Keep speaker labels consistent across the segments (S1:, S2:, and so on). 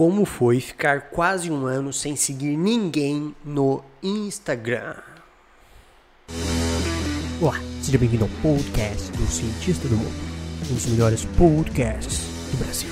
S1: como foi ficar quase um ano sem seguir ninguém no Instagram.
S2: Olá, seja bem-vindo ao podcast do Cientista do Mundo, um dos melhores podcasts do Brasil.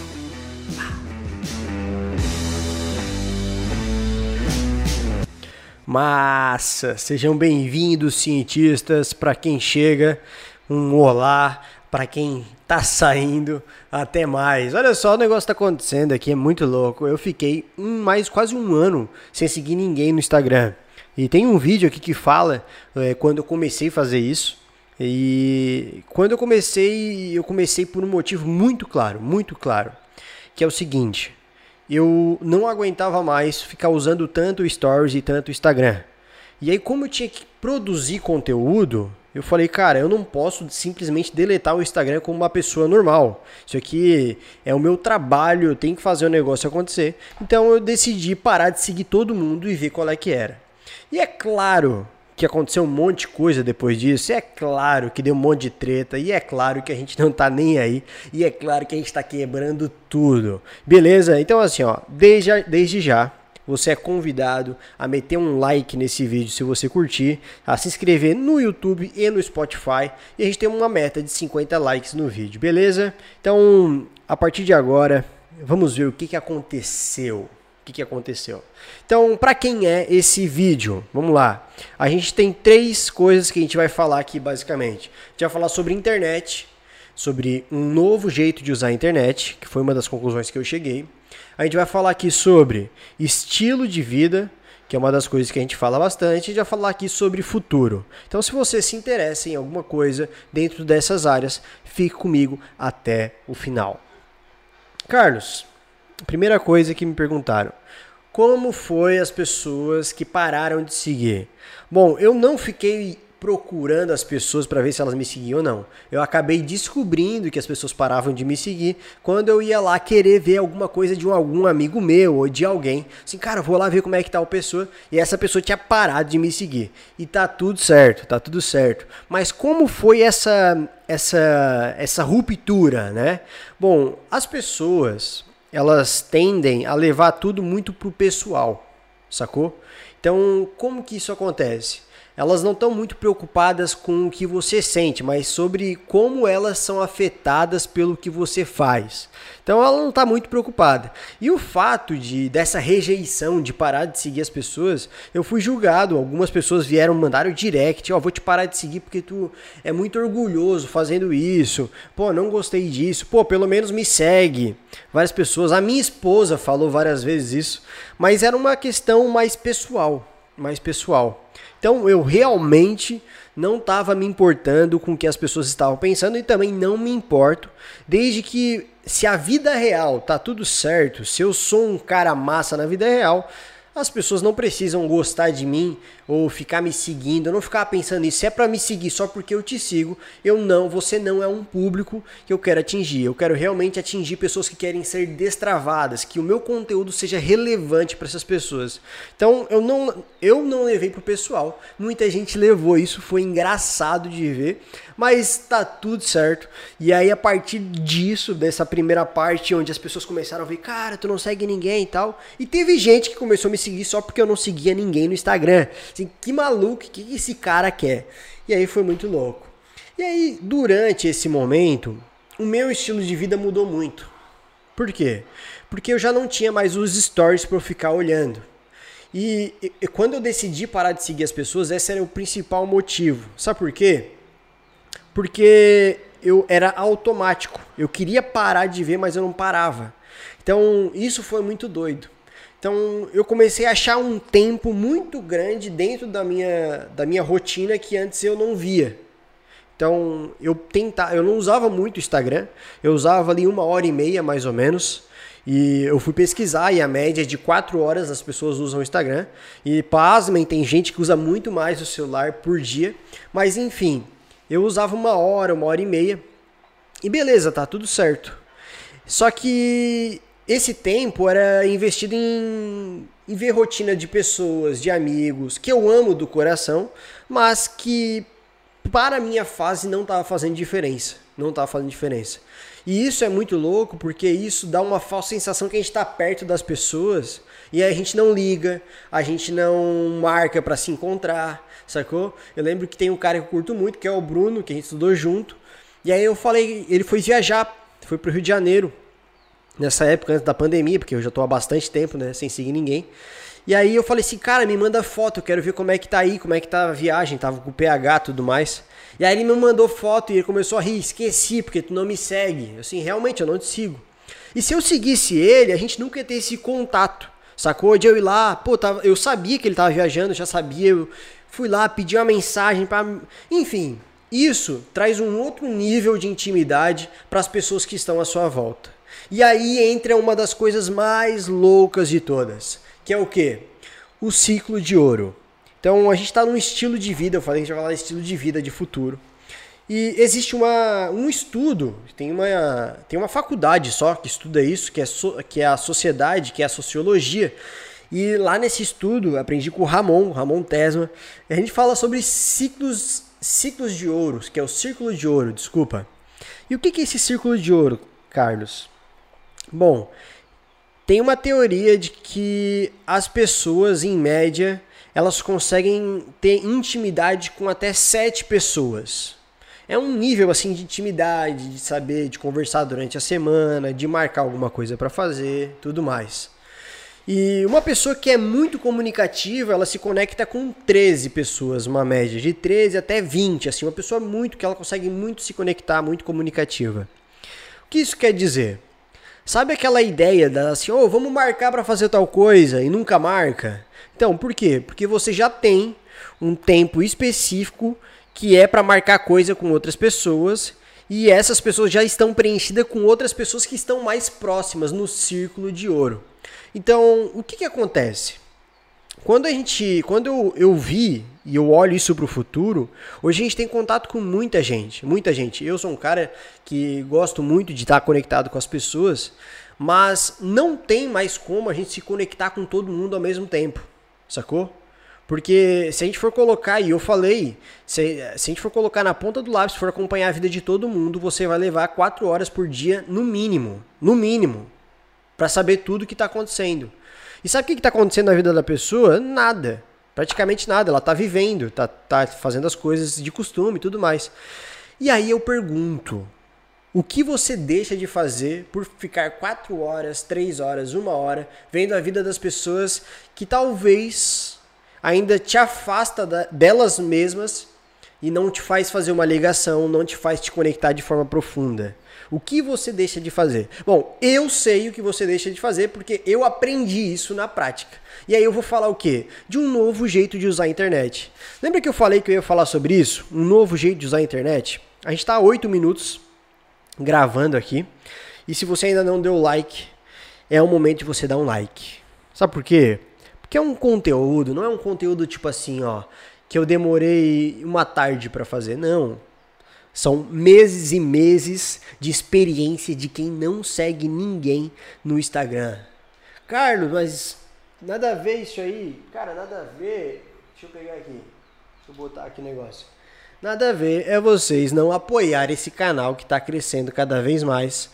S1: Massa! Sejam bem-vindos, cientistas. Para quem chega, um olá. Para quem tá saindo, até mais. Olha só, o negócio tá acontecendo aqui, é muito louco. Eu fiquei um, mais quase um ano sem seguir ninguém no Instagram. E tem um vídeo aqui que fala é, quando eu comecei a fazer isso. E quando eu comecei, eu comecei por um motivo muito claro, muito claro, que é o seguinte: eu não aguentava mais ficar usando tanto Stories e tanto Instagram. E aí, como eu tinha que produzir conteúdo, eu falei, cara, eu não posso simplesmente deletar o Instagram como uma pessoa normal. Isso aqui é o meu trabalho, eu tenho que fazer o negócio acontecer. Então eu decidi parar de seguir todo mundo e ver qual é que era. E é claro que aconteceu um monte de coisa depois disso. É claro que deu um monte de treta. E é claro que a gente não tá nem aí. E é claro que a gente tá quebrando tudo. Beleza? Então, assim, ó, desde, desde já. Você é convidado a meter um like nesse vídeo se você curtir, a se inscrever no YouTube e no Spotify. E a gente tem uma meta de 50 likes no vídeo, beleza? Então, a partir de agora, vamos ver o que, que aconteceu que, que aconteceu. Então, para quem é esse vídeo? Vamos lá. A gente tem três coisas que a gente vai falar aqui basicamente. A gente vai falar sobre internet, sobre um novo jeito de usar a internet, que foi uma das conclusões que eu cheguei. A gente vai falar aqui sobre estilo de vida, que é uma das coisas que a gente fala bastante, gente vai falar aqui sobre futuro. Então, se você se interessa em alguma coisa dentro dessas áreas, fique comigo até o final. Carlos, primeira coisa que me perguntaram: como foi as pessoas que pararam de seguir? Bom, eu não fiquei procurando as pessoas para ver se elas me seguiam ou não. Eu acabei descobrindo que as pessoas paravam de me seguir quando eu ia lá querer ver alguma coisa de um, algum amigo meu ou de alguém. Assim, cara, vou lá ver como é que tá a pessoa. E essa pessoa tinha parado de me seguir. E tá tudo certo, tá tudo certo. Mas como foi essa essa essa ruptura, né? Bom, as pessoas elas tendem a levar tudo muito pro pessoal, sacou? Então, como que isso acontece? Elas não estão muito preocupadas com o que você sente, mas sobre como elas são afetadas pelo que você faz. Então ela não está muito preocupada. E o fato de dessa rejeição de parar de seguir as pessoas, eu fui julgado. Algumas pessoas vieram mandar o direct, ó, oh, vou te parar de seguir porque tu é muito orgulhoso fazendo isso. Pô, não gostei disso. Pô, pelo menos me segue. Várias pessoas, a minha esposa falou várias vezes isso, mas era uma questão mais pessoal, mais pessoal. Então eu realmente não estava me importando com o que as pessoas estavam pensando e também não me importo, desde que se a vida real tá tudo certo, se eu sou um cara massa na vida real, as pessoas não precisam gostar de mim ou ficar me seguindo, não ficar pensando isso. Se é para me seguir só porque eu te sigo, eu não, você não é um público que eu quero atingir. Eu quero realmente atingir pessoas que querem ser destravadas, que o meu conteúdo seja relevante para essas pessoas. Então, eu não eu não levei pro pessoal. Muita gente levou, isso foi engraçado de ver, mas tá tudo certo. E aí a partir disso, dessa primeira parte onde as pessoas começaram a ver, cara, tu não segue ninguém e tal, e teve gente que começou a me seguir só porque eu não seguia ninguém no Instagram. Assim, que maluco, o que esse cara quer? E aí foi muito louco. E aí, durante esse momento, o meu estilo de vida mudou muito. Por quê? Porque eu já não tinha mais os stories para eu ficar olhando. E, e, quando eu decidi parar de seguir as pessoas, esse era o principal motivo. Sabe por quê? Porque eu era automático. Eu queria parar de ver, mas eu não parava. Então, isso foi muito doido. Então eu comecei a achar um tempo muito grande dentro da minha, da minha rotina que antes eu não via. Então eu tentava, eu não usava muito Instagram, eu usava ali uma hora e meia mais ou menos. E eu fui pesquisar e a média é de 4 horas as pessoas usam o Instagram. E pasmem, tem gente que usa muito mais o celular por dia. Mas enfim, eu usava uma hora, uma hora e meia. E beleza, tá tudo certo. Só que esse tempo era investido em, em ver rotina de pessoas, de amigos, que eu amo do coração, mas que para a minha fase não estava fazendo diferença. Não estava fazendo diferença. E isso é muito louco porque isso dá uma falsa sensação que a gente está perto das pessoas e a gente não liga, a gente não marca para se encontrar, sacou? Eu lembro que tem um cara que eu curto muito, que é o Bruno, que a gente estudou junto. E aí eu falei, ele foi viajar, foi pro Rio de Janeiro, nessa época, antes da pandemia, porque eu já tô há bastante tempo, né, sem seguir ninguém. E aí eu falei assim, cara, me manda foto, eu quero ver como é que tá aí, como é que tá a viagem, tava com o PH e tudo mais. E aí ele me mandou foto e ele começou a rir, esqueci, porque tu não me segue. Assim, realmente, eu não te sigo. E se eu seguisse ele, a gente nunca ia ter esse contato, sacou? De eu ir lá, pô, tava, eu sabia que ele tava viajando, já sabia, eu fui lá, pedi uma mensagem para, Enfim, isso traz um outro nível de intimidade para as pessoas que estão à sua volta. E aí entra uma das coisas mais loucas de todas que é o que? O ciclo de ouro. Então a gente está num estilo de vida, eu falei que a gente vai falar de estilo de vida de futuro. E existe uma, um estudo, tem uma, tem uma faculdade só que estuda isso, que é, so, que é a sociedade, que é a sociologia. E lá nesse estudo, aprendi com o Ramon, Ramon Tesma, a gente fala sobre ciclos, ciclos de ouro, que é o círculo de ouro, desculpa. E o que é esse círculo de ouro, Carlos? Bom, tem uma teoria de que as pessoas, em média, elas conseguem ter intimidade com até sete pessoas. É um nível assim de intimidade, de saber, de conversar durante a semana, de marcar alguma coisa para fazer, tudo mais. E uma pessoa que é muito comunicativa, ela se conecta com 13 pessoas, uma média de 13 até 20, assim, uma pessoa muito que ela consegue muito se conectar, muito comunicativa. O que isso quer dizer? Sabe aquela ideia da assim, oh, vamos marcar para fazer tal coisa e nunca marca? Então, por quê? Porque você já tem um tempo específico que é para marcar coisa com outras pessoas e essas pessoas já estão preenchidas com outras pessoas que estão mais próximas no círculo de ouro. Então, o que, que acontece? Quando a gente, quando eu, eu vi e eu olho isso para o futuro, hoje a gente tem contato com muita gente, muita gente. Eu sou um cara que gosto muito de estar conectado com as pessoas, mas não tem mais como a gente se conectar com todo mundo ao mesmo tempo, sacou? Porque se a gente for colocar, e eu falei, se, se a gente for colocar na ponta do lápis, for acompanhar a vida de todo mundo, você vai levar quatro horas por dia no mínimo, no mínimo, para saber tudo o que está acontecendo. E sabe o que está acontecendo na vida da pessoa? Nada. Praticamente nada. Ela está vivendo, está tá fazendo as coisas de costume e tudo mais. E aí eu pergunto: o que você deixa de fazer por ficar quatro horas, três horas, uma hora vendo a vida das pessoas que talvez ainda te afasta da, delas mesmas e não te faz fazer uma ligação, não te faz te conectar de forma profunda? O que você deixa de fazer? Bom, eu sei o que você deixa de fazer porque eu aprendi isso na prática. E aí eu vou falar o quê? De um novo jeito de usar a internet. Lembra que eu falei que eu ia falar sobre isso? Um novo jeito de usar a internet? A gente está há 8 minutos gravando aqui. E se você ainda não deu like, é o momento de você dar um like. Sabe por quê? Porque é um conteúdo, não é um conteúdo tipo assim, ó, que eu demorei uma tarde para fazer. Não. São meses e meses de experiência de quem não segue ninguém no Instagram. Carlos, mas nada a ver isso aí. Cara, nada a ver. Deixa eu pegar aqui. Deixa eu botar aqui o negócio. Nada a ver é vocês não apoiar esse canal que está crescendo cada vez mais.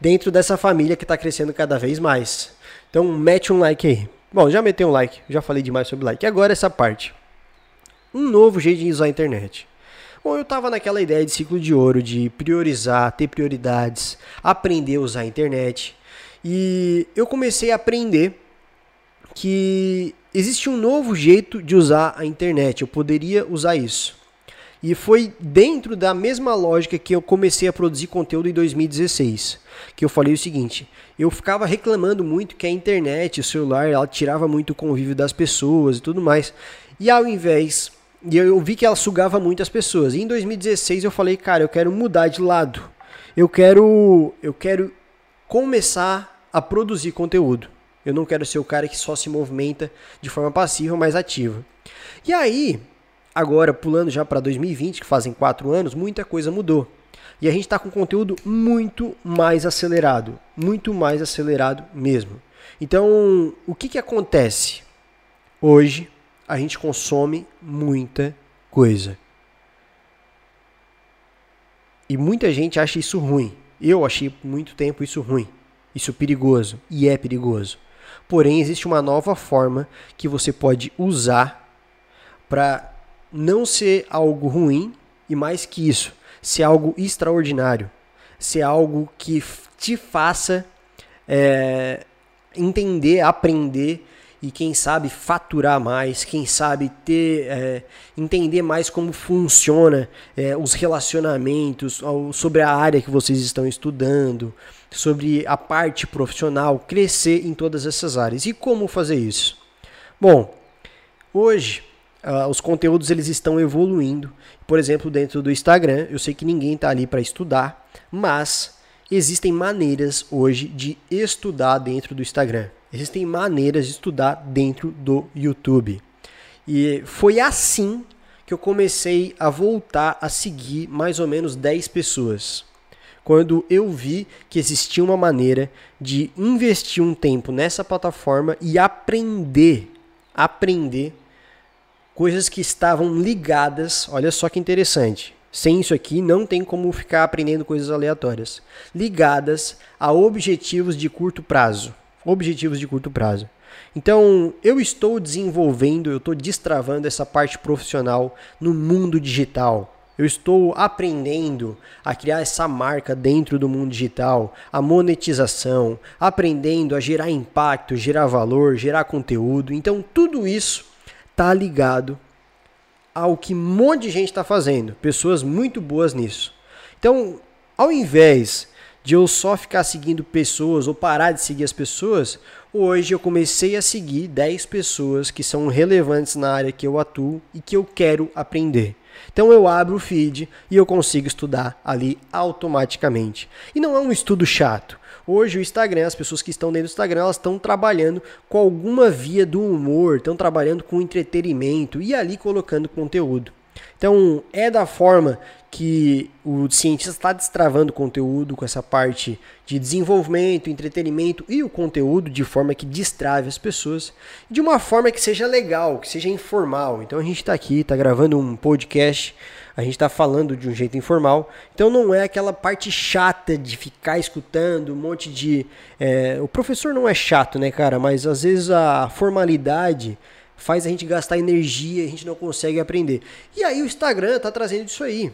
S1: Dentro dessa família que está crescendo cada vez mais. Então mete um like aí. Bom, já meteu um like, já falei demais sobre like. Agora essa parte. Um novo jeito de usar a internet. Bom, eu estava naquela ideia de ciclo de ouro, de priorizar, ter prioridades, aprender a usar a internet. E eu comecei a aprender que existe um novo jeito de usar a internet. Eu poderia usar isso. E foi dentro da mesma lógica que eu comecei a produzir conteúdo em 2016, que eu falei o seguinte: eu ficava reclamando muito que a internet, o celular, ela tirava muito o convívio das pessoas e tudo mais. E ao invés e eu vi que ela sugava muito as pessoas. E em 2016 eu falei, cara, eu quero mudar de lado. Eu quero, eu quero começar a produzir conteúdo. Eu não quero ser o cara que só se movimenta de forma passiva, mas ativa. E aí, agora pulando já para 2020, que fazem quatro anos, muita coisa mudou. E a gente está com conteúdo muito mais acelerado, muito mais acelerado mesmo. Então, o que, que acontece? Hoje, a gente consome muita coisa. E muita gente acha isso ruim. Eu achei muito tempo isso ruim, isso perigoso, e é perigoso. Porém, existe uma nova forma que você pode usar para não ser algo ruim e mais que isso, ser algo extraordinário, ser algo que te faça é, entender, aprender e quem sabe faturar mais, quem sabe ter é, entender mais como funciona é, os relacionamentos, sobre a área que vocês estão estudando, sobre a parte profissional, crescer em todas essas áreas. E como fazer isso? Bom, hoje uh, os conteúdos eles estão evoluindo. Por exemplo, dentro do Instagram, eu sei que ninguém está ali para estudar, mas existem maneiras hoje de estudar dentro do Instagram. Existem maneiras de estudar dentro do YouTube. E foi assim que eu comecei a voltar a seguir mais ou menos 10 pessoas. Quando eu vi que existia uma maneira de investir um tempo nessa plataforma e aprender, aprender coisas que estavam ligadas, olha só que interessante. Sem isso aqui não tem como ficar aprendendo coisas aleatórias, ligadas a objetivos de curto prazo objetivos de curto prazo. Então, eu estou desenvolvendo, eu estou destravando essa parte profissional no mundo digital. Eu estou aprendendo a criar essa marca dentro do mundo digital, a monetização, aprendendo a gerar impacto, gerar valor, gerar conteúdo. Então, tudo isso está ligado ao que um monte de gente está fazendo, pessoas muito boas nisso. Então, ao invés de eu só ficar seguindo pessoas ou parar de seguir as pessoas, hoje eu comecei a seguir 10 pessoas que são relevantes na área que eu atuo e que eu quero aprender. Então eu abro o feed e eu consigo estudar ali automaticamente. E não é um estudo chato. Hoje o Instagram, as pessoas que estão dentro do Instagram, elas estão trabalhando com alguma via do humor, estão trabalhando com entretenimento e ali colocando conteúdo. Então, é da forma que o cientista está destravando conteúdo com essa parte de desenvolvimento, entretenimento e o conteúdo de forma que destrave as pessoas, de uma forma que seja legal, que seja informal. Então a gente está aqui, está gravando um podcast, a gente está falando de um jeito informal, então não é aquela parte chata de ficar escutando um monte de. É... o professor não é chato, né, cara? Mas às vezes a formalidade faz a gente gastar energia, a gente não consegue aprender. E aí o Instagram está trazendo isso aí.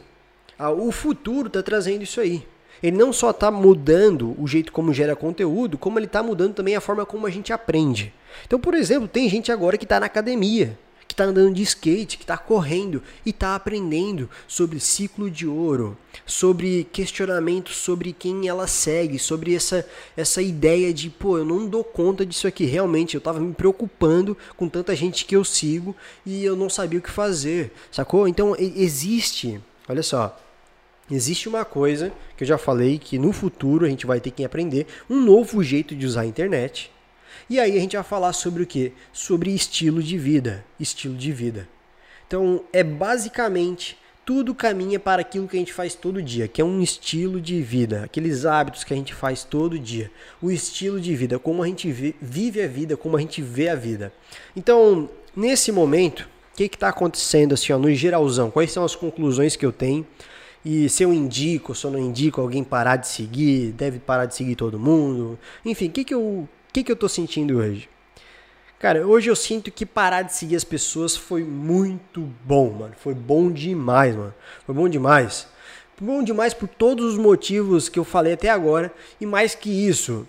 S1: O futuro está trazendo isso aí. Ele não só está mudando o jeito como gera conteúdo, como ele está mudando também a forma como a gente aprende. Então, por exemplo, tem gente agora que está na academia que está andando de skate, que está correndo e está aprendendo sobre ciclo de ouro, sobre questionamentos sobre quem ela segue, sobre essa, essa ideia de, pô, eu não dou conta disso aqui. Realmente, eu estava me preocupando com tanta gente que eu sigo e eu não sabia o que fazer, sacou? Então, existe, olha só, Existe uma coisa que eu já falei que no futuro a gente vai ter que aprender um novo jeito de usar a internet e aí a gente vai falar sobre o que? Sobre estilo de vida. Estilo de vida. Então é basicamente tudo caminha para aquilo que a gente faz todo dia, que é um estilo de vida, aqueles hábitos que a gente faz todo dia, o estilo de vida, como a gente vive a vida, como a gente vê a vida. Então, nesse momento, o que está acontecendo assim, ó, no geralzão? Quais são as conclusões que eu tenho? E se eu indico, se eu não indico alguém parar de seguir, deve parar de seguir todo mundo. Enfim, o que, que eu o que, que eu tô sentindo hoje? Cara, hoje eu sinto que parar de seguir as pessoas foi muito bom, mano. Foi bom demais, mano. Foi bom demais. Foi bom demais por todos os motivos que eu falei até agora. E mais que isso,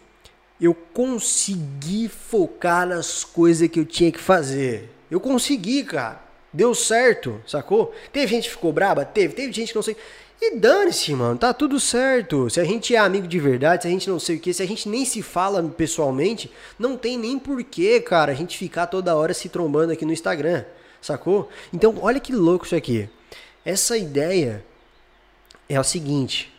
S1: eu consegui focar nas coisas que eu tinha que fazer. Eu consegui, cara. Deu certo, sacou? Teve gente que ficou braba? Teve. Teve gente que não sei. E dane-se, mano, tá tudo certo. Se a gente é amigo de verdade, se a gente não sei o que, se a gente nem se fala pessoalmente, não tem nem porquê, cara, a gente ficar toda hora se trombando aqui no Instagram, sacou? Então, olha que louco isso aqui. Essa ideia é o seguinte: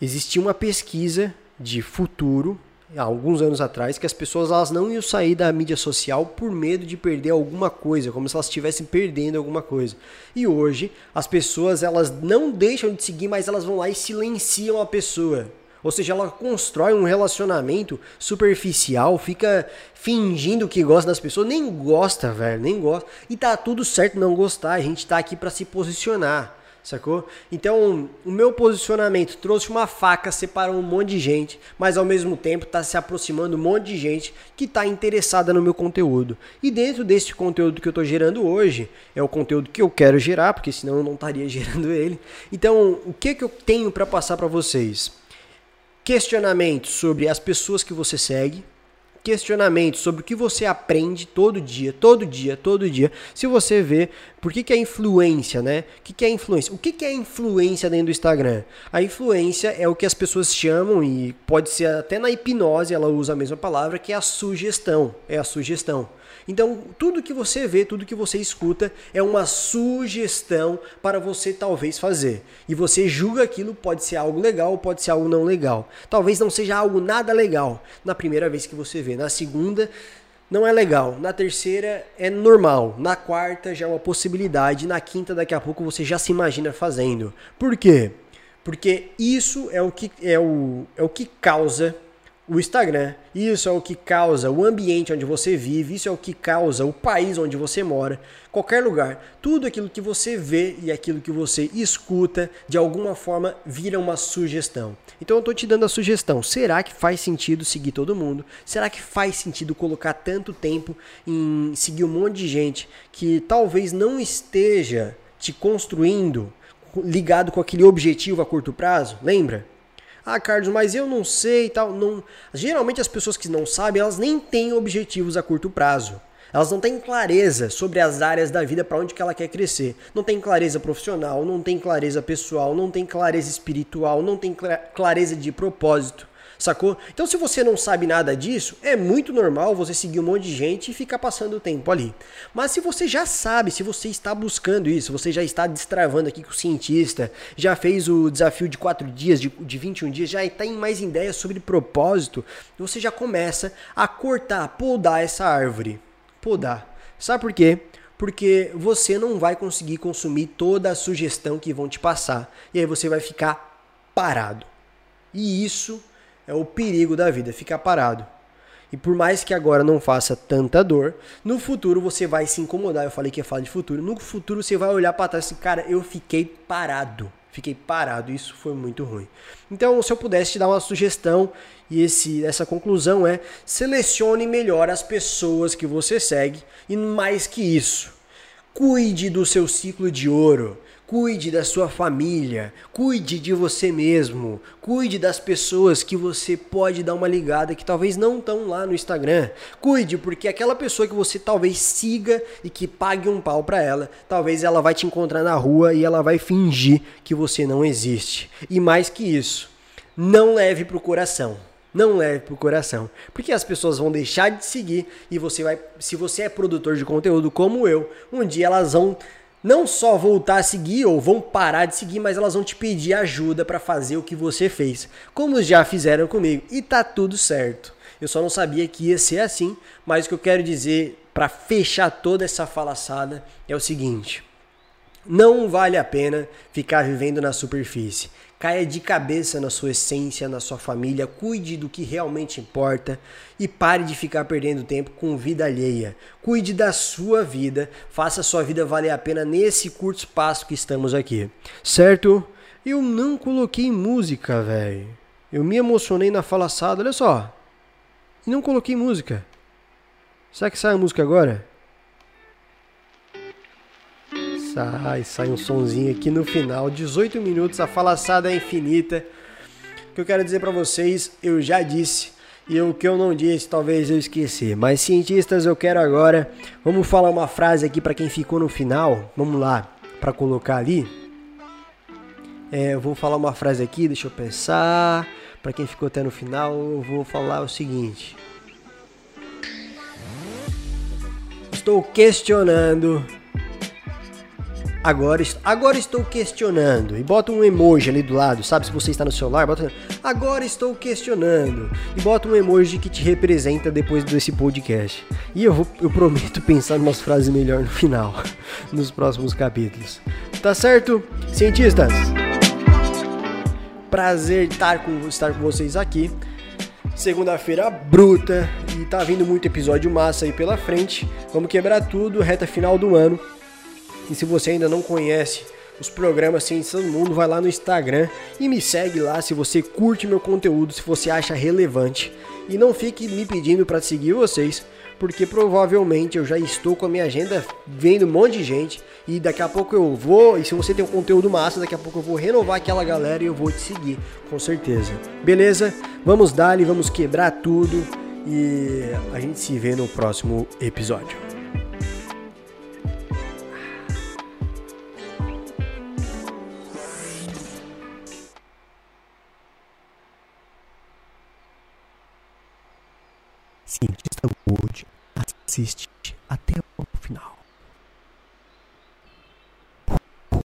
S1: existia uma pesquisa de futuro há alguns anos atrás que as pessoas elas não iam sair da mídia social por medo de perder alguma coisa, como se elas estivessem perdendo alguma coisa. E hoje as pessoas elas não deixam de seguir, mas elas vão lá e silenciam a pessoa. Ou seja, ela constrói um relacionamento superficial, fica fingindo que gosta das pessoas, nem gosta, velho, nem gosta. E tá tudo certo não gostar, a gente tá aqui para se posicionar sacou? Então, o meu posicionamento trouxe uma faca, separou um monte de gente, mas ao mesmo tempo está se aproximando um monte de gente que está interessada no meu conteúdo. E dentro desse conteúdo que eu estou gerando hoje, é o conteúdo que eu quero gerar, porque senão eu não estaria gerando ele. Então, o que, que eu tenho para passar para vocês? Questionamentos sobre as pessoas que você segue, questionamentos sobre o que você aprende todo dia, todo dia, todo dia. Se você vê, por que, que é influência, né? O que, que é influência? O que, que é influência dentro do Instagram? A influência é o que as pessoas chamam, e pode ser até na hipnose, ela usa a mesma palavra, que é a sugestão. É a sugestão. Então, tudo que você vê, tudo que você escuta é uma sugestão para você talvez fazer. E você julga aquilo pode ser algo legal, pode ser algo não legal. Talvez não seja algo nada legal na primeira vez que você vê. Na segunda, não é legal. Na terceira é normal. Na quarta já é uma possibilidade. Na quinta, daqui a pouco você já se imagina fazendo. Por quê? Porque isso é o que é o, é o que causa o Instagram. Isso é o que causa o ambiente onde você vive, isso é o que causa o país onde você mora, qualquer lugar. Tudo aquilo que você vê e aquilo que você escuta, de alguma forma, vira uma sugestão. Então eu estou te dando a sugestão. Será que faz sentido seguir todo mundo? Será que faz sentido colocar tanto tempo em seguir um monte de gente que talvez não esteja te construindo ligado com aquele objetivo a curto prazo? Lembra? Ah, Carlos, mas eu não sei e tal. Não... Geralmente as pessoas que não sabem, elas nem têm objetivos a curto prazo. Elas não têm clareza sobre as áreas da vida para onde que ela quer crescer. Não tem clareza profissional, não tem clareza pessoal, não tem clareza espiritual, não tem clareza de propósito. Sacou? Então, se você não sabe nada disso, é muito normal você seguir um monte de gente e ficar passando o tempo ali. Mas se você já sabe, se você está buscando isso, você já está destravando aqui com o cientista, já fez o desafio de 4 dias, de, de 21 dias, já está em mais ideias sobre propósito, você já começa a cortar, podar essa árvore. Podar. Sabe por quê? Porque você não vai conseguir consumir toda a sugestão que vão te passar. E aí você vai ficar parado. E isso é o perigo da vida, ficar parado. E por mais que agora não faça tanta dor, no futuro você vai se incomodar. Eu falei que ia falar de futuro. No futuro você vai olhar para trás e assim, cara, eu fiquei parado. Fiquei parado, isso foi muito ruim. Então, se eu pudesse te dar uma sugestão, e esse, essa conclusão é: selecione melhor as pessoas que você segue, e mais que isso, cuide do seu ciclo de ouro. Cuide da sua família, cuide de você mesmo, cuide das pessoas que você pode dar uma ligada que talvez não estão lá no Instagram. Cuide, porque aquela pessoa que você talvez siga e que pague um pau para ela, talvez ela vai te encontrar na rua e ela vai fingir que você não existe. E mais que isso, não leve pro coração. Não leve pro coração, porque as pessoas vão deixar de seguir e você vai, se você é produtor de conteúdo como eu, um dia elas vão não só voltar a seguir ou vão parar de seguir, mas elas vão te pedir ajuda para fazer o que você fez, como já fizeram comigo. E tá tudo certo. Eu só não sabia que ia ser assim, mas o que eu quero dizer para fechar toda essa falaçada é o seguinte: não vale a pena ficar vivendo na superfície. Caia de cabeça na sua essência, na sua família, cuide do que realmente importa e pare de ficar perdendo tempo com vida alheia. Cuide da sua vida, faça a sua vida valer a pena nesse curto espaço que estamos aqui. Certo? Eu não coloquei música, velho. Eu me emocionei na falaçada, olha só. E não coloquei música. Será que sai a música agora? Sai, sai um sonzinho aqui no final. 18 minutos, a falaçada é infinita. O que eu quero dizer para vocês, eu já disse. E o que eu não disse, talvez eu esqueci. Mas cientistas, eu quero agora. Vamos falar uma frase aqui para quem ficou no final. Vamos lá, para colocar ali. É, eu vou falar uma frase aqui, deixa eu pensar. Para quem ficou até no final, eu vou falar o seguinte. Estou questionando Agora, agora estou questionando. E bota um emoji ali do lado, sabe? Se você está no celular, bota. Agora estou questionando. E bota um emoji que te representa depois desse podcast. E eu, vou, eu prometo pensar umas frases melhor no final, nos próximos capítulos. Tá certo? Cientistas! Prazer estar com, estar com vocês aqui. Segunda-feira bruta e tá vindo muito episódio massa aí pela frente. Vamos quebrar tudo, reta final do ano. E se você ainda não conhece os programas Ciência do Mundo, vai lá no Instagram e me segue lá se você curte meu conteúdo, se você acha relevante. E não fique me pedindo para seguir vocês, porque provavelmente eu já estou com a minha agenda vendo um monte de gente e daqui a pouco eu vou, e se você tem um conteúdo massa, daqui a pouco eu vou renovar aquela galera e eu vou te seguir, com certeza. Beleza? Vamos dar vamos quebrar tudo e a gente se vê no próximo episódio.
S2: Cientista Wood assiste até.